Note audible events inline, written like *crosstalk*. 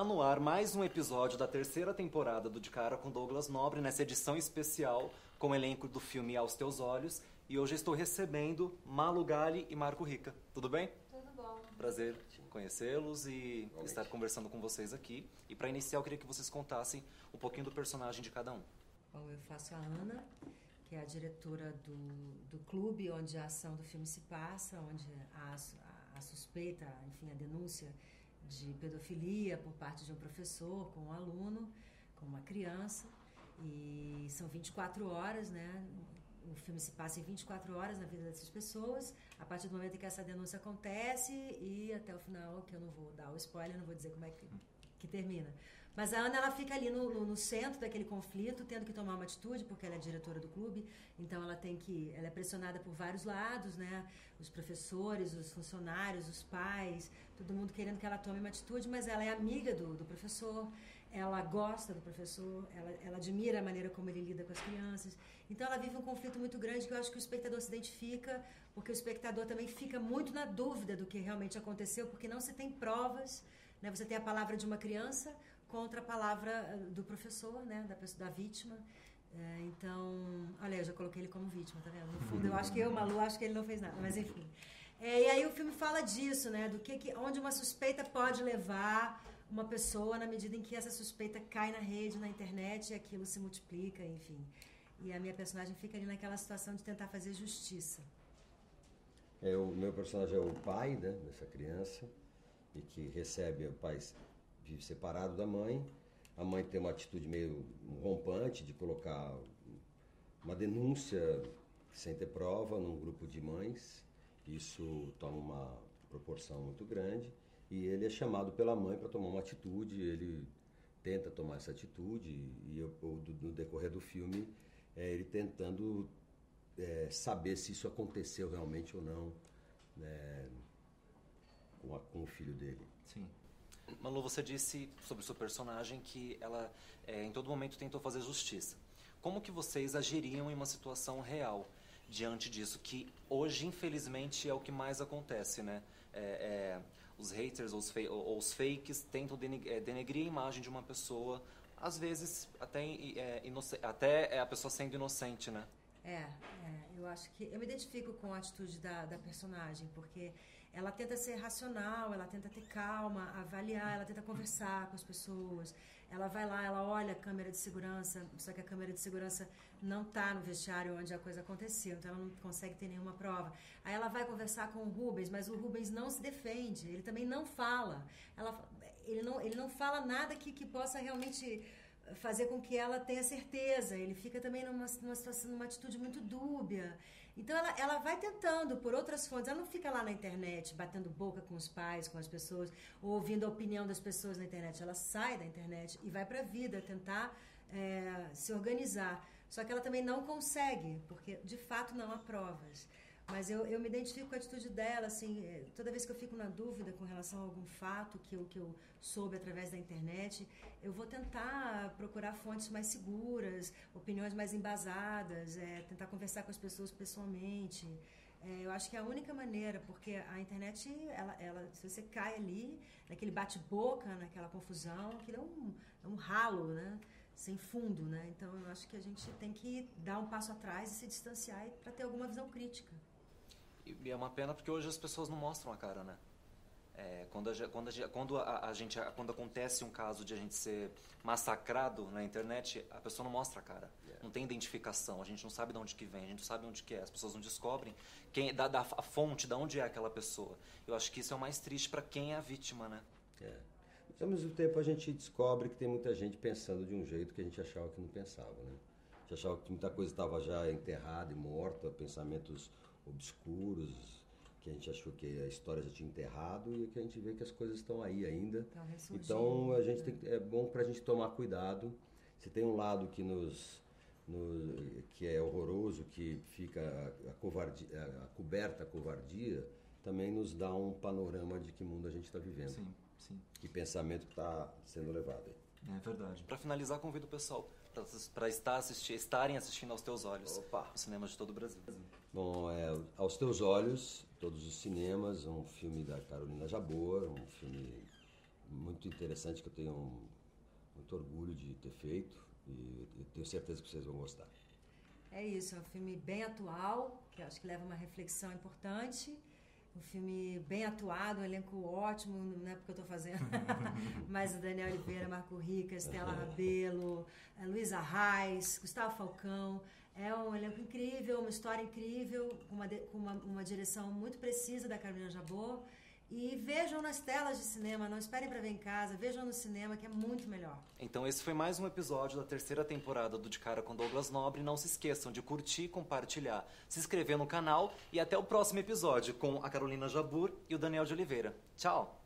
Está no ar mais um episódio da terceira temporada do De Cara com Douglas Nobre, nessa edição especial com o elenco do filme Aos Teus Olhos. E hoje estou recebendo Malu Gali e Marco Rica. Tudo bem? Tudo bom. Prazer conhecê-los e estar conversando com vocês aqui. E para iniciar, eu queria que vocês contassem um pouquinho do personagem de cada um. Bom, eu faço a Ana, que é a diretora do, do clube onde a ação do filme se passa, onde há a, a suspeita, enfim, a denúncia de pedofilia por parte de um professor com um aluno, com uma criança. E são 24 horas, né? O filme se passa em 24 horas na vida dessas pessoas, a partir do momento em que essa denúncia acontece e até o final, que eu não vou dar o spoiler, não vou dizer como é que que termina. Mas a Ana ela fica ali no, no, no, centro daquele conflito, tendo que tomar uma atitude, porque ela é diretora do clube, então ela tem que. Ela é pressionada por vários lados, né? Os professores, os funcionários, os pais, todo mundo querendo que ela tome uma atitude, mas ela é amiga do, do professor, ela gosta do professor, ela, ela admira a maneira como ele lida com as crianças. Então ela vive um conflito muito grande que eu acho que o espectador se identifica, porque o espectador também fica muito na dúvida do que realmente aconteceu, porque não se tem provas né? Você tem a palavra de uma criança contra a palavra eh, do professor, né? da, pessoa, da vítima. É, então, olha, eu já coloquei ele como vítima, tá vendo? No fundo, eu acho que eu, Malu, acho que ele não fez nada, mas enfim. É, e aí o filme fala disso, né? Do que, que onde uma suspeita pode levar uma pessoa na medida em que essa suspeita cai na rede, na internet, e aquilo se multiplica, enfim. E a minha personagem fica ali naquela situação de tentar fazer justiça. É, o meu personagem é o pai né, dessa criança e que recebe o pai vive separado da mãe. A mãe tem uma atitude meio rompante de colocar uma denúncia sem ter prova num grupo de mães. Isso toma uma proporção muito grande e ele é chamado pela mãe para tomar uma atitude. Ele tenta tomar essa atitude e eu, no decorrer do filme é ele tentando é, saber se isso aconteceu realmente ou não. Né? com, a, com o filho dele. Sim. Malu, você disse sobre sua personagem que ela é, em todo momento tentou fazer justiça. Como que vocês agiriam em uma situação real diante disso? Que hoje, infelizmente, é o que mais acontece, né? É, é, os haters ou os, ou os, fakes tentam é, denegrir a imagem de uma pessoa, às vezes até, é, até é a pessoa sendo inocente, né? É, é, eu acho que eu me identifico com a atitude da, da personagem, porque ela tenta ser racional, ela tenta ter calma, avaliar, ela tenta conversar com as pessoas. Ela vai lá, ela olha a câmera de segurança, só que a câmera de segurança não está no vestiário onde a coisa aconteceu, então ela não consegue ter nenhuma prova. Aí ela vai conversar com o Rubens, mas o Rubens não se defende, ele também não fala. Ela, ele, não, ele não fala nada que, que possa realmente fazer com que ela tenha certeza. Ele fica também numa, numa situação, numa atitude muito dúbia. Então ela, ela vai tentando por outras fontes. Ela não fica lá na internet batendo boca com os pais, com as pessoas, ou ouvindo a opinião das pessoas na internet. Ela sai da internet e vai para a vida tentar é, se organizar. Só que ela também não consegue, porque de fato não há provas. Mas eu, eu me identifico com a atitude dela, assim, é, toda vez que eu fico na dúvida com relação a algum fato que eu, que eu soube através da internet, eu vou tentar procurar fontes mais seguras, opiniões mais embasadas, é, tentar conversar com as pessoas pessoalmente. É, eu acho que é a única maneira, porque a internet, ela, ela, se você cai ali, naquele bate-boca, naquela confusão, aquilo é um, é um ralo, né? Sem fundo, né? Então eu acho que a gente tem que dar um passo atrás e se distanciar para ter alguma visão crítica. E é uma pena porque hoje as pessoas não mostram a cara, né? É, quando, a, quando, a, quando a, a, gente quando acontece um caso de a gente ser massacrado na internet a pessoa não mostra a cara yeah. não tem identificação a gente não sabe de onde que vem a gente não sabe onde que é as pessoas não descobrem quem da, da a fonte de onde é aquela pessoa eu acho que isso é o mais triste para quem é a vítima né é. ao mesmo tempo a gente descobre que tem muita gente pensando de um jeito que a gente achava que não pensava né a gente achava que muita coisa estava já enterrada e morta pensamentos obscuros, que a gente achou que a história já tinha enterrado e que a gente vê que as coisas estão aí ainda. então a gente tem, é bom para a gente tomar cuidado. Se tem um lado que nos, no, que é horroroso, que fica a, covardia, a, a coberta a covardia, também nos dá um panorama de que mundo a gente está vivendo. Sim, sim. Que pensamento está sendo levado aí. É verdade. Para finalizar, convido o pessoal para estar assisti estarem assistindo aos teus olhos. Opa. Cinemas de todo o Brasil. Bom, é, aos teus olhos, todos os cinemas, um filme da Carolina Jabor, um filme muito interessante que eu tenho um, muito orgulho de ter feito e, e tenho certeza que vocês vão gostar. É isso, é um filme bem atual, que eu acho que leva uma reflexão importante. Um filme bem atuado, um elenco ótimo, não é porque eu estou fazendo, *laughs* mas o Daniel Oliveira, Marco Rica, Estela Rabelo, Luísa Reis, Gustavo Falcão. É um elenco incrível, uma história incrível, com uma, uma, uma direção muito precisa da Carolina Jabor. E vejam nas telas de cinema, não esperem para ver em casa, vejam no cinema que é muito melhor. Então esse foi mais um episódio da terceira temporada do De Cara com Douglas Nobre. Não se esqueçam de curtir, compartilhar, se inscrever no canal e até o próximo episódio com a Carolina Jabur e o Daniel de Oliveira. Tchau!